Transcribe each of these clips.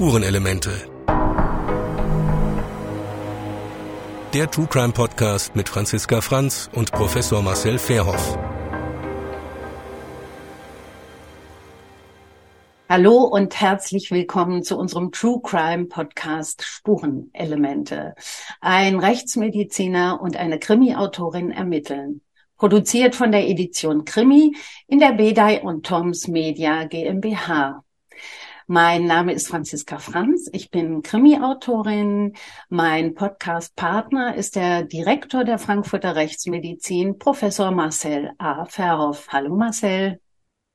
Spurenelemente. Der True Crime Podcast mit Franziska Franz und Professor Marcel Fairhoff. Hallo und herzlich willkommen zu unserem True Crime Podcast Spurenelemente. Ein Rechtsmediziner und eine Krimi-Autorin ermitteln. Produziert von der Edition Krimi in der Bedei und Toms Media GmbH. Mein Name ist Franziska Franz. Ich bin Krimi-Autorin. Mein Podcast-Partner ist der Direktor der Frankfurter Rechtsmedizin, Professor Marcel A. Verhoff. Hallo Marcel.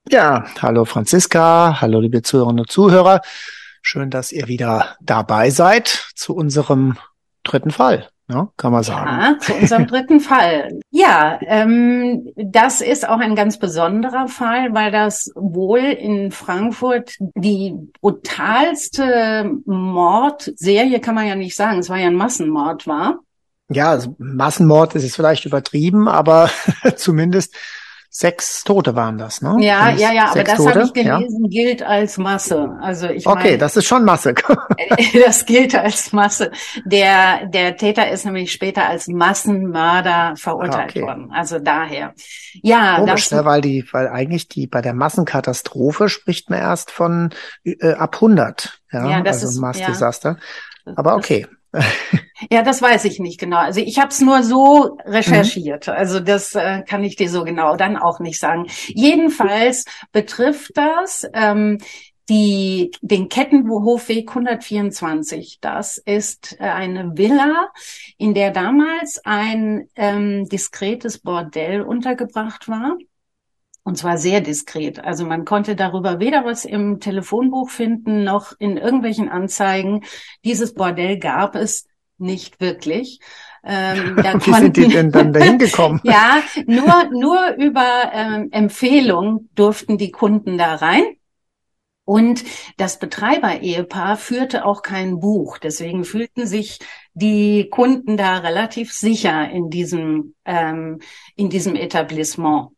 Ja, hallo Franziska. Hallo liebe Zuhörerinnen und Zuhörer. Schön, dass ihr wieder dabei seid zu unserem dritten Fall ne, kann man sagen. Ja, zu unserem dritten Fall. Ja, ähm, das ist auch ein ganz besonderer Fall, weil das wohl in Frankfurt die brutalste Mordserie, kann man ja nicht sagen, es war ja ein Massenmord war. Ja, also Massenmord ist es vielleicht übertrieben, aber zumindest Sechs Tote waren das, ne? Ja, ja, ja, aber das habe ich gelesen, ja? gilt als Masse. Also ich Okay, mein, das ist schon Masse. das gilt als Masse. Der, der Täter ist nämlich später als Massenmörder verurteilt okay. worden. Also daher. Ja, Komisch, das, ne, weil die, weil eigentlich die, bei der Massenkatastrophe spricht man erst von äh, ab 100. Ja, ja das also ist, Massdesaster. Ja. Aber okay. Ja, das weiß ich nicht genau. Also ich habe es nur so recherchiert. Mhm. Also das äh, kann ich dir so genau dann auch nicht sagen. Jedenfalls betrifft das ähm, die, den Kettenhofweg 124. Das ist äh, eine Villa, in der damals ein ähm, diskretes Bordell untergebracht war. Und zwar sehr diskret. Also man konnte darüber weder was im Telefonbuch finden, noch in irgendwelchen Anzeigen. Dieses Bordell gab es nicht wirklich. Ähm, da Wie konnten, sind die denn dann dahin gekommen? ja, nur, nur über ähm, Empfehlung durften die Kunden da rein. Und das Betreiber-Ehepaar führte auch kein Buch. Deswegen fühlten sich die Kunden da relativ sicher in diesem, ähm, in diesem Etablissement.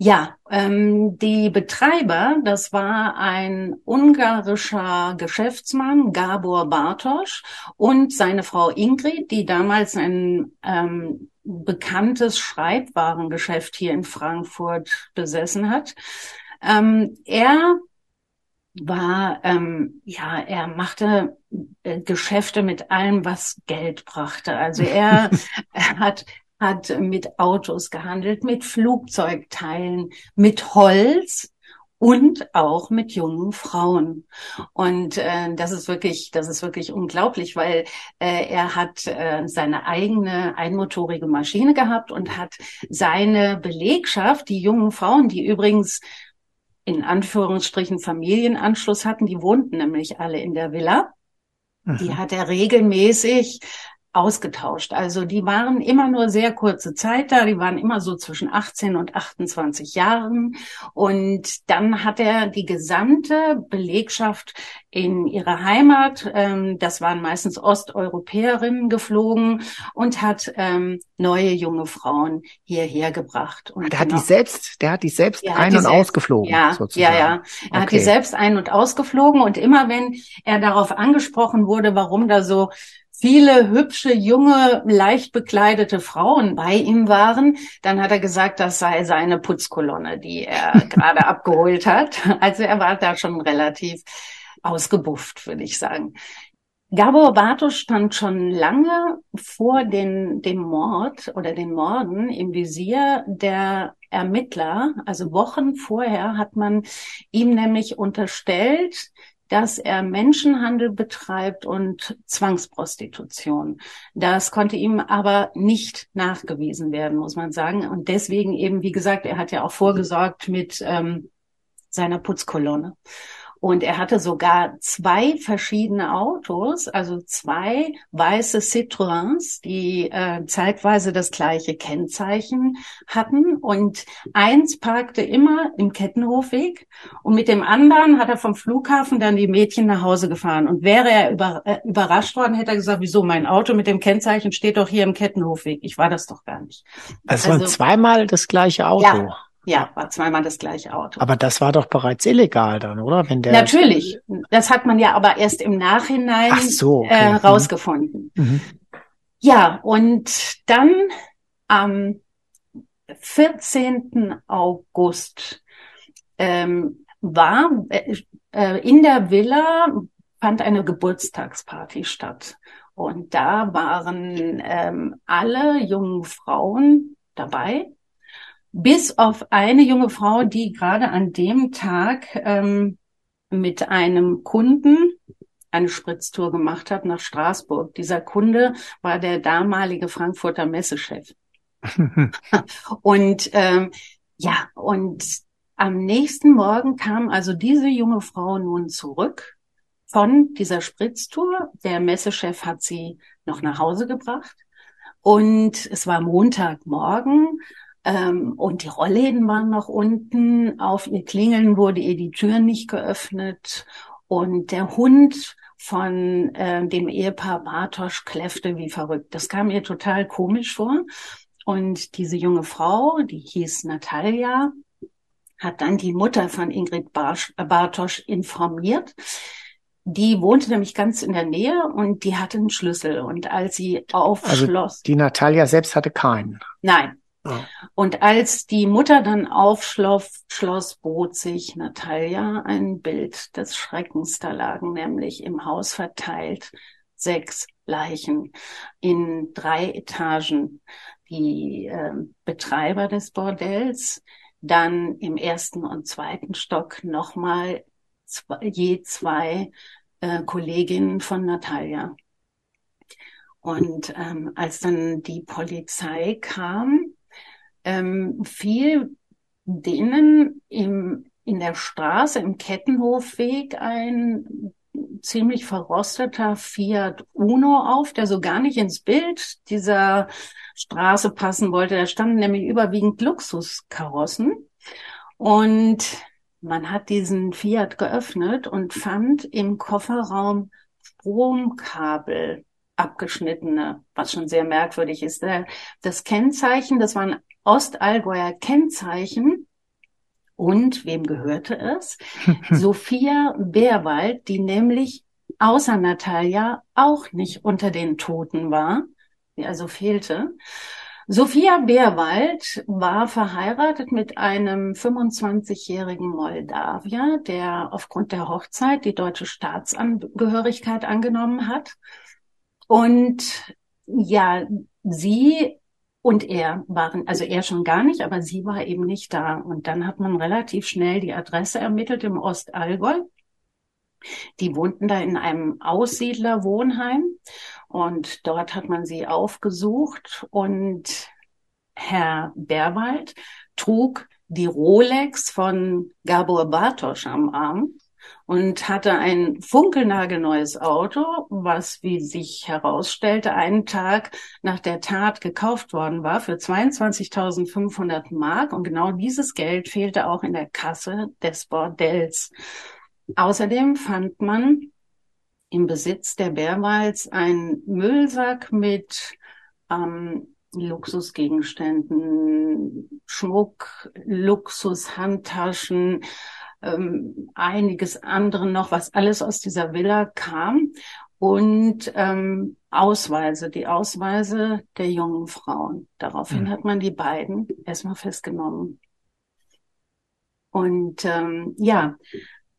Ja, ähm, die Betreiber, das war ein ungarischer Geschäftsmann, Gabor Bartosch, und seine Frau Ingrid, die damals ein ähm, bekanntes Schreibwarengeschäft hier in Frankfurt besessen hat. Ähm, er war, ähm, ja, er machte äh, Geschäfte mit allem, was Geld brachte. Also er, er hat hat mit Autos gehandelt, mit Flugzeugteilen, mit Holz und auch mit jungen Frauen. Und äh, das ist wirklich, das ist wirklich unglaublich, weil äh, er hat äh, seine eigene einmotorige Maschine gehabt und hat seine Belegschaft, die jungen Frauen, die übrigens in Anführungsstrichen Familienanschluss hatten, die wohnten nämlich alle in der Villa. Die hat er regelmäßig ausgetauscht. Also die waren immer nur sehr kurze Zeit da, die waren immer so zwischen 18 und 28 Jahren. Und dann hat er die gesamte Belegschaft in ihre Heimat, ähm, das waren meistens Osteuropäerinnen, geflogen und hat ähm, neue junge Frauen hierher gebracht. Und der genau, hat die genau selbst, der hat die selbst ein- und selbst, ausgeflogen. Ja, sozusagen. ja, ja. Er okay. hat die selbst ein- und ausgeflogen. Und immer wenn er darauf angesprochen wurde, warum da so viele hübsche, junge, leicht bekleidete Frauen bei ihm waren, dann hat er gesagt, das sei seine Putzkolonne, die er gerade abgeholt hat. Also er war da schon relativ ausgebufft, würde ich sagen. Gabor Bartos stand schon lange vor den, dem Mord oder den Morden im Visier der Ermittler. Also Wochen vorher hat man ihm nämlich unterstellt, dass er Menschenhandel betreibt und Zwangsprostitution. Das konnte ihm aber nicht nachgewiesen werden, muss man sagen. Und deswegen eben, wie gesagt, er hat ja auch vorgesorgt mit ähm, seiner Putzkolonne. Und er hatte sogar zwei verschiedene Autos, also zwei weiße Citroëns, die äh, zeitweise das gleiche Kennzeichen hatten. Und eins parkte immer im Kettenhofweg und mit dem anderen hat er vom Flughafen dann die Mädchen nach Hause gefahren. Und wäre er über, äh, überrascht worden, hätte er gesagt, wieso mein Auto mit dem Kennzeichen steht doch hier im Kettenhofweg. Ich war das doch gar nicht. Also, waren zweimal das gleiche Auto. Ja. Ja, war zweimal das gleiche Auto. Aber das war doch bereits illegal dann, oder? Wenn der Natürlich. Das hat man ja aber erst im Nachhinein so, okay. äh, mhm. rausgefunden. Mhm. Ja, und dann am 14. August ähm, war äh, äh, in der Villa fand eine Geburtstagsparty statt. Und da waren ähm, alle jungen Frauen dabei, bis auf eine junge Frau, die gerade an dem Tag ähm, mit einem Kunden eine Spritztour gemacht hat nach Straßburg. Dieser Kunde war der damalige Frankfurter Messechef. und ähm, ja, und am nächsten Morgen kam also diese junge Frau nun zurück von dieser Spritztour. Der Messechef hat sie noch nach Hause gebracht. Und es war Montagmorgen ähm, und die Rollläden waren noch unten. Auf ihr Klingeln wurde ihr die Tür nicht geöffnet. Und der Hund von äh, dem Ehepaar Bartosch kläffte wie verrückt. Das kam ihr total komisch vor. Und diese junge Frau, die hieß Natalia, hat dann die Mutter von Ingrid Bartosch informiert. Die wohnte nämlich ganz in der Nähe und die hatte einen Schlüssel. Und als sie aufschloss. Also die Natalia selbst hatte keinen. Nein. Und als die Mutter dann aufschloss, schloss, bot sich Natalia ein Bild des Schreckens. Da lagen nämlich im Haus verteilt sechs Leichen in drei Etagen. Die äh, Betreiber des Bordells, dann im ersten und zweiten Stock nochmal zwei, je zwei äh, Kolleginnen von Natalia. Und ähm, als dann die Polizei kam, ähm, fiel denen im, in der Straße im Kettenhofweg ein ziemlich verrosteter Fiat Uno auf, der so gar nicht ins Bild dieser Straße passen wollte. Da standen nämlich überwiegend Luxuskarossen. Und man hat diesen Fiat geöffnet und fand im Kofferraum Stromkabel abgeschnittene, was schon sehr merkwürdig ist. Das Kennzeichen, das war ein Ostallgäuer Kennzeichen. Und wem gehörte es? Sophia Bärwald, die nämlich außer Natalia auch nicht unter den Toten war, die also fehlte. Sophia Beerwald war verheiratet mit einem 25-jährigen Moldawier, der aufgrund der Hochzeit die deutsche Staatsangehörigkeit angenommen hat. Und ja, sie und er waren, also er schon gar nicht, aber sie war eben nicht da. Und dann hat man relativ schnell die Adresse ermittelt im Ostallgäu. Die wohnten da in einem Aussiedlerwohnheim und dort hat man sie aufgesucht und Herr Berwald trug die Rolex von Gabor Bartosch am Arm und hatte ein funkelnagelneues Auto, was, wie sich herausstellte, einen Tag nach der Tat gekauft worden war für 22.500 Mark. Und genau dieses Geld fehlte auch in der Kasse des Bordells. Außerdem fand man im Besitz der Bärwalds ein Müllsack mit ähm, Luxusgegenständen, Schmuck, Luxushandtaschen, ähm, einiges andere noch, was alles aus dieser Villa kam und ähm, Ausweise, die Ausweise der jungen Frauen. Daraufhin mhm. hat man die beiden erstmal festgenommen. Und ähm, ja,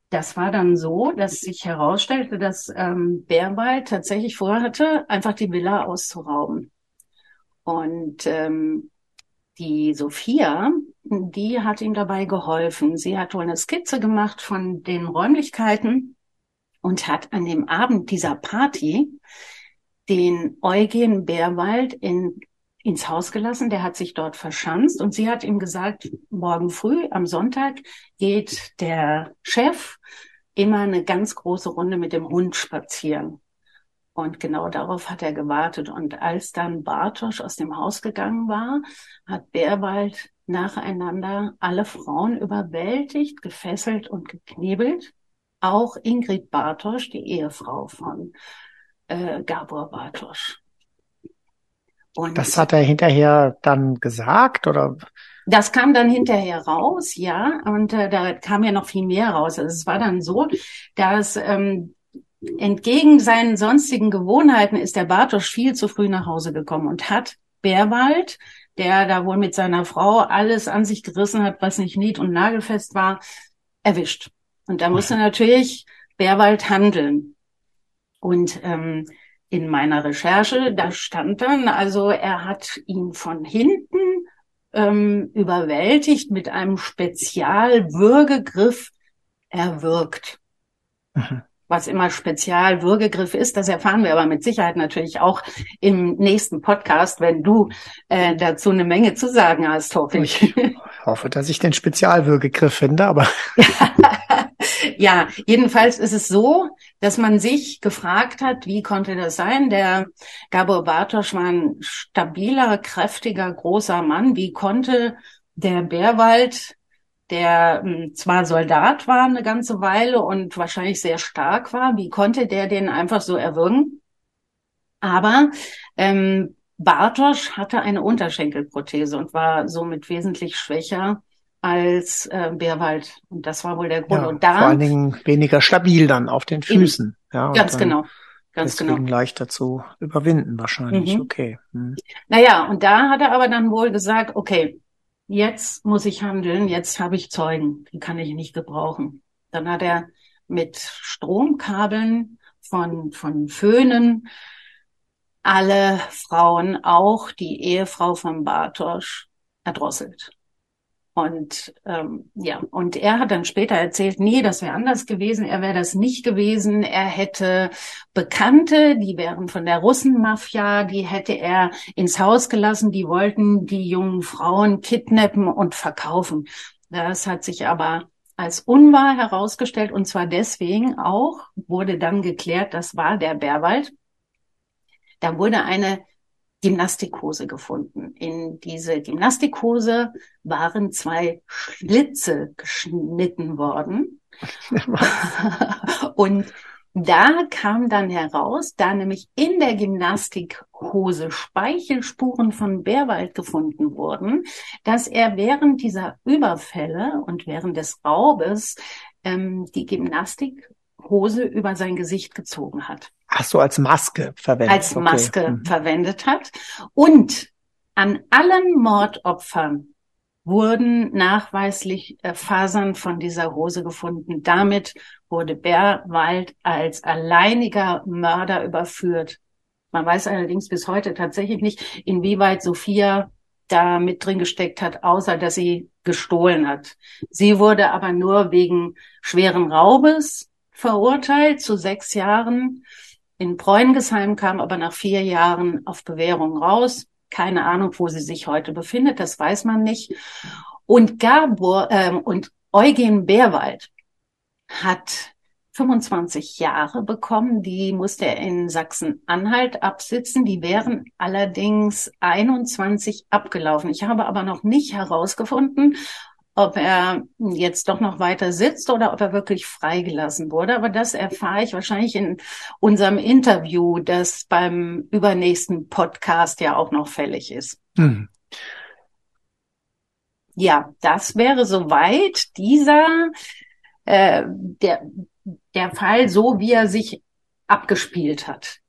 das war dann so, dass sich herausstellte, dass ähm, Bärwald tatsächlich vorhatte, einfach die Villa auszurauben. Und ähm, die Sophia, die hat ihm dabei geholfen. Sie hat wohl eine Skizze gemacht von den Räumlichkeiten und hat an dem Abend dieser Party den Eugen Bärwald in ins Haus gelassen, der hat sich dort verschanzt und sie hat ihm gesagt, morgen früh am Sonntag geht der Chef immer eine ganz große Runde mit dem Hund spazieren. Und genau darauf hat er gewartet. Und als dann Bartosch aus dem Haus gegangen war, hat Bärwald nacheinander alle Frauen überwältigt, gefesselt und geknebelt. Auch Ingrid Bartosch, die Ehefrau von äh, Gabor Bartosch. Und das hat er hinterher dann gesagt oder? Das kam dann hinterher raus, ja, und äh, da kam ja noch viel mehr raus. Also es war dann so, dass ähm, entgegen seinen sonstigen Gewohnheiten ist der Bartosch viel zu früh nach Hause gekommen und hat Bärwald, der da wohl mit seiner Frau alles an sich gerissen hat, was nicht nied- und nagelfest war, erwischt. Und da musste natürlich Bärwald handeln. Und ähm, in meiner Recherche, da stand dann, also er hat ihn von hinten ähm, überwältigt mit einem Spezialwürgegriff erwürgt. Mhm. Was immer Spezialwürgegriff ist, das erfahren wir aber mit Sicherheit natürlich auch im nächsten Podcast, wenn du äh, dazu eine Menge zu sagen hast, hoffe ich. Ich hoffe, dass ich den Spezialwürgegriff finde, aber. ja, jedenfalls ist es so, dass man sich gefragt hat, wie konnte das sein? Der Gabor Bartosch war ein stabiler, kräftiger, großer Mann. Wie konnte der Bärwald der hm, zwar Soldat war eine ganze Weile und wahrscheinlich sehr stark war. Wie konnte der den einfach so erwürgen? Aber ähm, Bartosch hatte eine Unterschenkelprothese und war somit wesentlich schwächer als äh, Bärwald. Und das war wohl der Grund. Ja, und da, vor allen Dingen weniger stabil dann auf den Füßen. ja, ganz genau. Ganz deswegen genau. leichter zu überwinden wahrscheinlich. Mhm. Okay. Hm. Naja, und da hat er aber dann wohl gesagt, okay, jetzt muss ich handeln, jetzt habe ich Zeugen, die kann ich nicht gebrauchen. Dann hat er mit Stromkabeln von, von Föhnen alle Frauen, auch die Ehefrau von Bartosch, erdrosselt. Und ähm, ja, und er hat dann später erzählt, nee, das wäre anders gewesen, er wäre das nicht gewesen. Er hätte Bekannte, die wären von der Russenmafia, die hätte er ins Haus gelassen, die wollten die jungen Frauen kidnappen und verkaufen. Das hat sich aber als unwahr herausgestellt und zwar deswegen auch wurde dann geklärt, das war der Bärwald. Da wurde eine Gymnastikhose gefunden. In diese Gymnastikhose waren zwei Schlitze geschnitten worden. und da kam dann heraus, da nämlich in der Gymnastikhose Speichelspuren von Bärwald gefunden wurden, dass er während dieser Überfälle und während des Raubes ähm, die Gymnastikhose über sein Gesicht gezogen hat. Ach so, als Maske verwendet. Als Maske okay. Mhm. verwendet hat. Und an allen Mordopfern wurden nachweislich äh, Fasern von dieser Hose gefunden. Damit wurde Bärwald als alleiniger Mörder überführt. Man weiß allerdings bis heute tatsächlich nicht, inwieweit Sophia da mit drin gesteckt hat, außer dass sie gestohlen hat. Sie wurde aber nur wegen schweren Raubes verurteilt zu sechs Jahren in Bräungesheim, kam aber nach vier Jahren auf Bewährung raus. Keine Ahnung, wo sie sich heute befindet, das weiß man nicht. Und Gabor ähm, und Eugen Bärwald hat 25 Jahre bekommen. Die musste er in Sachsen-Anhalt absitzen. Die wären allerdings 21 abgelaufen. Ich habe aber noch nicht herausgefunden, ob er jetzt doch noch weiter sitzt oder ob er wirklich freigelassen wurde. Aber das erfahre ich wahrscheinlich in unserem Interview, das beim übernächsten Podcast ja auch noch fällig ist. Hm. Ja, das wäre soweit dieser äh, der der Fall, so wie er sich abgespielt hat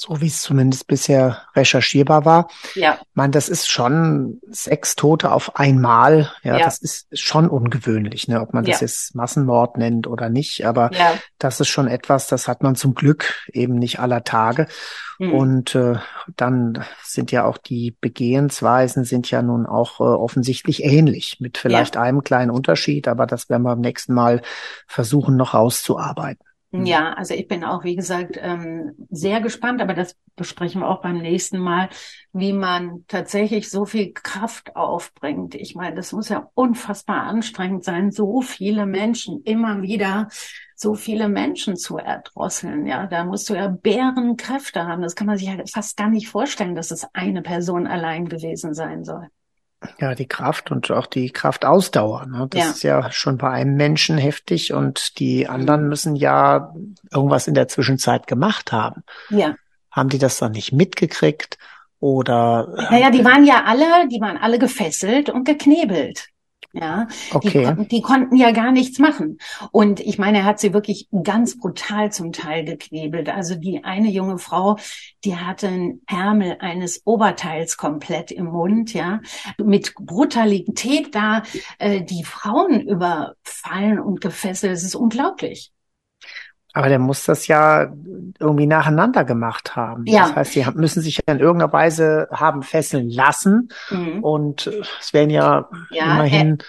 so wie es zumindest bisher recherchierbar war. Ja. Ich meine, das ist schon sechs Tote auf einmal. Ja, ja. das ist schon ungewöhnlich, ne? ob man das ja. jetzt Massenmord nennt oder nicht. Aber ja. das ist schon etwas, das hat man zum Glück eben nicht aller Tage. Mhm. Und äh, dann sind ja auch die Begehensweisen sind ja nun auch äh, offensichtlich ähnlich, mit vielleicht einem kleinen Unterschied, aber das werden wir beim nächsten Mal versuchen noch rauszuarbeiten. Mhm. Ja, also ich bin auch, wie gesagt, ähm, sehr gespannt, aber das besprechen wir auch beim nächsten Mal, wie man tatsächlich so viel Kraft aufbringt. Ich meine, das muss ja unfassbar anstrengend sein, so viele Menschen immer wieder so viele Menschen zu erdrosseln. Ja, da musst du ja Bärenkräfte haben. Das kann man sich ja fast gar nicht vorstellen, dass es eine Person allein gewesen sein soll. Ja, die Kraft und auch die Kraftausdauer. Ne? Das ja. ist ja schon bei einem Menschen heftig und die anderen müssen ja irgendwas in der Zwischenzeit gemacht haben. Ja. Haben die das dann nicht mitgekriegt? oder? Naja, die waren ja alle, die waren alle gefesselt und geknebelt. Ja, okay. die, die, konnten ja gar nichts machen. Und ich meine, er hat sie wirklich ganz brutal zum Teil geknebelt. Also die eine junge Frau, die hatte einen Ärmel eines Oberteils komplett im Mund, ja, mit Brutalität da äh, die Frauen überfallen und gefesselt. Es ist unglaublich. Aber der muss das ja irgendwie nacheinander gemacht haben. Ja. Das heißt, sie müssen sich ja in irgendeiner Weise haben fesseln lassen. Mhm. Und es wären ja, ja immerhin äh,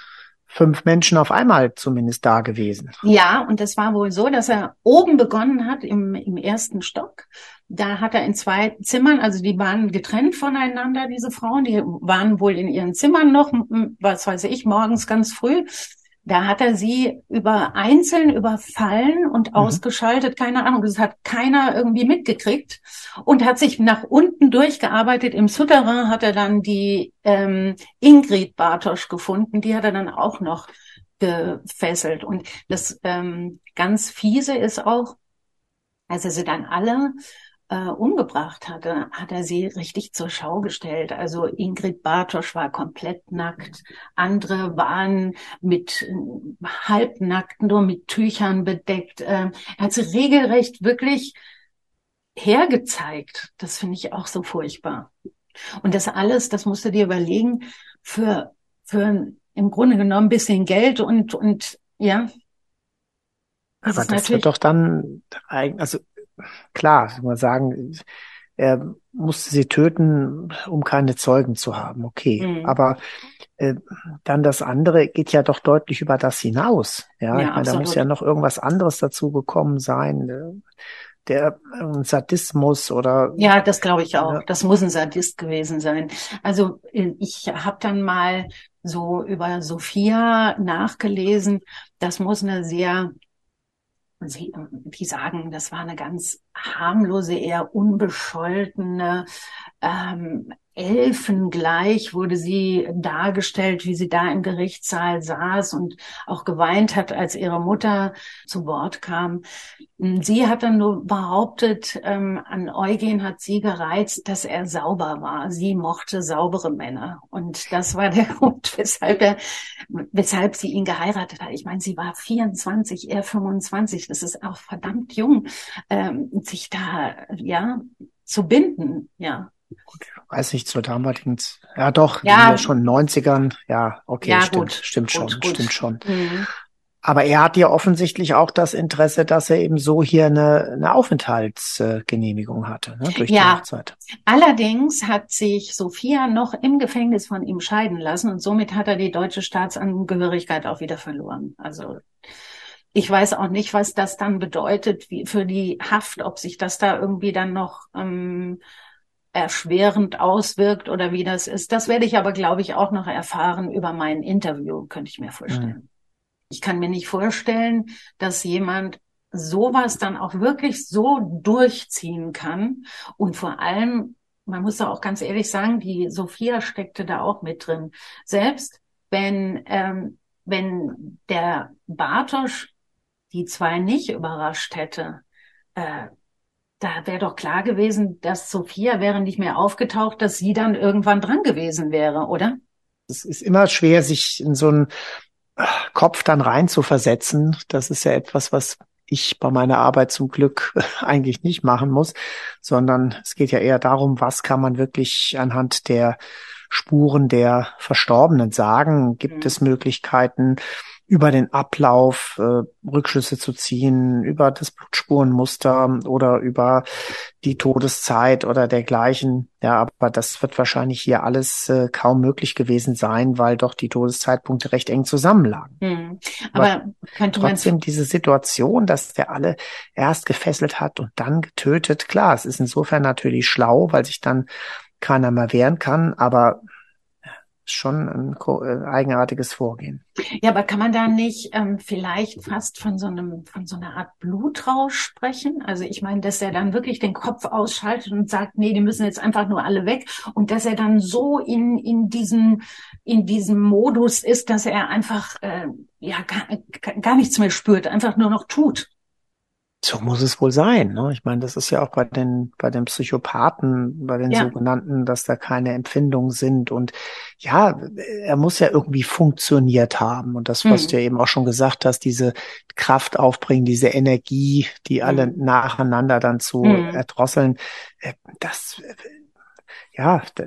fünf Menschen auf einmal zumindest da gewesen. Ja, und es war wohl so, dass er oben begonnen hat im, im ersten Stock. Da hat er in zwei Zimmern, also die waren getrennt voneinander, diese Frauen, die waren wohl in ihren Zimmern noch, was weiß ich, morgens ganz früh. Da hat er sie über einzeln überfallen und mhm. ausgeschaltet, keine Ahnung, das hat keiner irgendwie mitgekriegt und hat sich nach unten durchgearbeitet. Im Souterrain hat er dann die ähm, Ingrid Bartosch gefunden, die hat er dann auch noch gefesselt. Und das ähm, ganz fiese ist auch, als er sie dann alle äh, umgebracht hatte, hat er sie richtig zur Schau gestellt. Also Ingrid Bartosch war komplett nackt, andere waren mit äh, halbnackt, nur mit Tüchern bedeckt. Äh, er hat sie regelrecht wirklich hergezeigt. Das finde ich auch so furchtbar. Und das alles, das musst du dir überlegen, für, für im Grunde genommen ein bisschen Geld und, und ja. Das Aber das wird doch dann, also klar, man sagen, er musste sie töten, um keine Zeugen zu haben. Okay, mhm. aber äh, dann das andere geht ja doch deutlich über das hinaus. Ja, ja ich meine, da muss ja noch irgendwas anderes dazu gekommen sein. Äh, der äh, Sadismus oder ja, das glaube ich auch. Das muss ein Sadist gewesen sein. Also äh, ich habe dann mal so über Sophia nachgelesen. Das muss eine sehr Sie, die sagen, das war eine ganz harmlose, eher unbescholtene, ähm, elfengleich wurde sie dargestellt, wie sie da im Gerichtssaal saß und auch geweint hat, als ihre Mutter zu Wort kam. Sie hat dann nur behauptet, ähm, an Eugen hat sie gereizt, dass er sauber war. Sie mochte saubere Männer. Und das war der Grund, weshalb er, weshalb sie ihn geheiratet hat. Ich meine, sie war 24, er 25. Das ist auch verdammt jung, ähm, sich da, ja, zu binden, ja. Gut, weiß nicht, zur damaligen, ja doch, ja. schon 90ern, ja, okay, ja, stimmt, gut, stimmt schon, gut, stimmt schon. Mhm. Aber er hat ja offensichtlich auch das Interesse, dass er eben so hier eine, eine Aufenthaltsgenehmigung hatte, ne, durch ja. die Hochzeit. Allerdings hat sich Sophia noch im Gefängnis von ihm scheiden lassen und somit hat er die deutsche Staatsangehörigkeit auch wieder verloren. Also ich weiß auch nicht, was das dann bedeutet wie für die Haft, ob sich das da irgendwie dann noch ähm, erschwerend auswirkt oder wie das ist. Das werde ich aber, glaube ich, auch noch erfahren über mein Interview, könnte ich mir vorstellen. Mhm. Ich kann mir nicht vorstellen, dass jemand sowas dann auch wirklich so durchziehen kann und vor allem, man muss da auch ganz ehrlich sagen, die Sophia steckte da auch mit drin. Selbst wenn, ähm, wenn der Bartosch die zwei nicht überrascht hätte, äh, da wäre doch klar gewesen, dass Sophia wäre nicht mehr aufgetaucht, dass sie dann irgendwann dran gewesen wäre, oder? Es ist immer schwer, sich in so einen äh, Kopf dann rein zu versetzen. Das ist ja etwas, was ich bei meiner Arbeit zum Glück eigentlich nicht machen muss, sondern es geht ja eher darum, was kann man wirklich anhand der Spuren der Verstorbenen sagen? Gibt mhm. es Möglichkeiten, über den Ablauf äh, Rückschlüsse zu ziehen, über das Blutspurenmuster oder über die Todeszeit oder dergleichen. Ja, aber das wird wahrscheinlich hier alles äh, kaum möglich gewesen sein, weil doch die Todeszeitpunkte recht eng zusammenlagen. Hm. Aber, aber könnte man trotzdem diese Situation, dass der alle erst gefesselt hat und dann getötet, klar, es ist insofern natürlich schlau, weil sich dann keiner mehr wehren kann, aber schon ein äh, eigenartiges Vorgehen. Ja, aber kann man da nicht ähm, vielleicht fast von so einem, von so einer Art Blutrausch sprechen? Also ich meine, dass er dann wirklich den Kopf ausschaltet und sagt, nee, die müssen jetzt einfach nur alle weg und dass er dann so in, in diesem, in diesem Modus ist, dass er einfach, äh, ja, gar, gar nichts mehr spürt, einfach nur noch tut. So muss es wohl sein. Ne? Ich meine, das ist ja auch bei den, bei den Psychopathen, bei den ja. sogenannten, dass da keine Empfindungen sind. Und ja, er muss ja irgendwie funktioniert haben. Und das, was mhm. du ja eben auch schon gesagt hast, diese Kraft aufbringen, diese Energie, die alle mhm. nacheinander dann zu mhm. erdrosseln, äh, das, ja, da,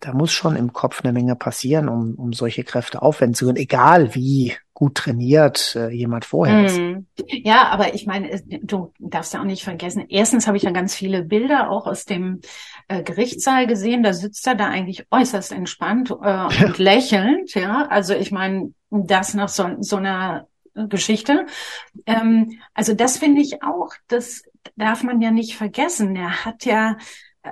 da muss schon im Kopf eine Menge passieren, um, um solche Kräfte aufwenden zu können, egal wie gut trainiert äh, jemand vorher ist. Mm. Ja, aber ich meine, du darfst ja auch nicht vergessen, erstens habe ich ja ganz viele Bilder auch aus dem äh, Gerichtssaal gesehen, da sitzt er da eigentlich äußerst entspannt äh, ja. und lächelnd, ja. Also ich meine, das nach so, so einer Geschichte. Ähm, also das finde ich auch, das darf man ja nicht vergessen. Er hat ja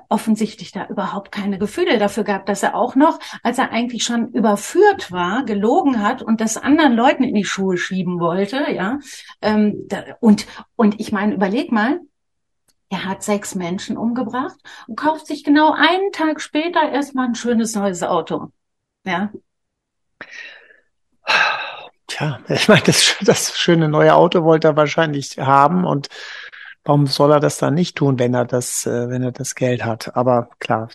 offensichtlich da überhaupt keine Gefühle dafür gehabt, dass er auch noch, als er eigentlich schon überführt war, gelogen hat und das anderen Leuten in die Schuhe schieben wollte, ja. Ähm, da, und, und ich meine, überleg mal, er hat sechs Menschen umgebracht und kauft sich genau einen Tag später erstmal ein schönes neues Auto. Ja. Tja, ich meine, das, das schöne neue Auto wollte er wahrscheinlich haben und warum soll er das dann nicht tun, wenn er das, äh, wenn er das Geld hat? Aber klar,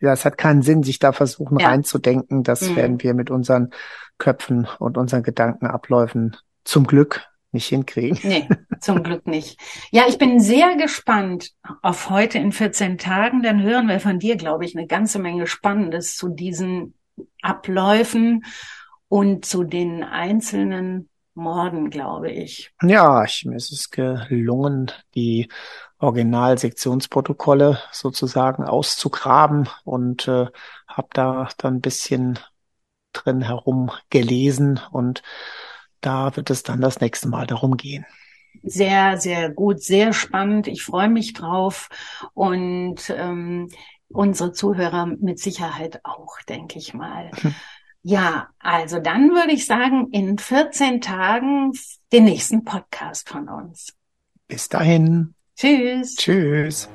ja, es hat keinen Sinn, sich da versuchen ja. reinzudenken. Das mhm. werden wir mit unseren Köpfen und unseren Gedankenabläufen zum Glück nicht hinkriegen. Nee, zum Glück nicht. Ja, ich bin sehr gespannt auf heute in 14 Tagen. Dann hören wir von dir, glaube ich, eine ganze Menge Spannendes zu diesen Abläufen und zu den einzelnen Morden, glaube ich. Ja, ich, mir ist es gelungen, die Originalsektionsprotokolle sozusagen auszugraben und äh, habe da dann ein bisschen drin herum gelesen und da wird es dann das nächste Mal darum gehen. Sehr, sehr gut, sehr spannend. Ich freue mich drauf und ähm, unsere Zuhörer mit Sicherheit auch, denke ich mal. Ja, also dann würde ich sagen, in 14 Tagen den nächsten Podcast von uns. Bis dahin. Tschüss. Tschüss.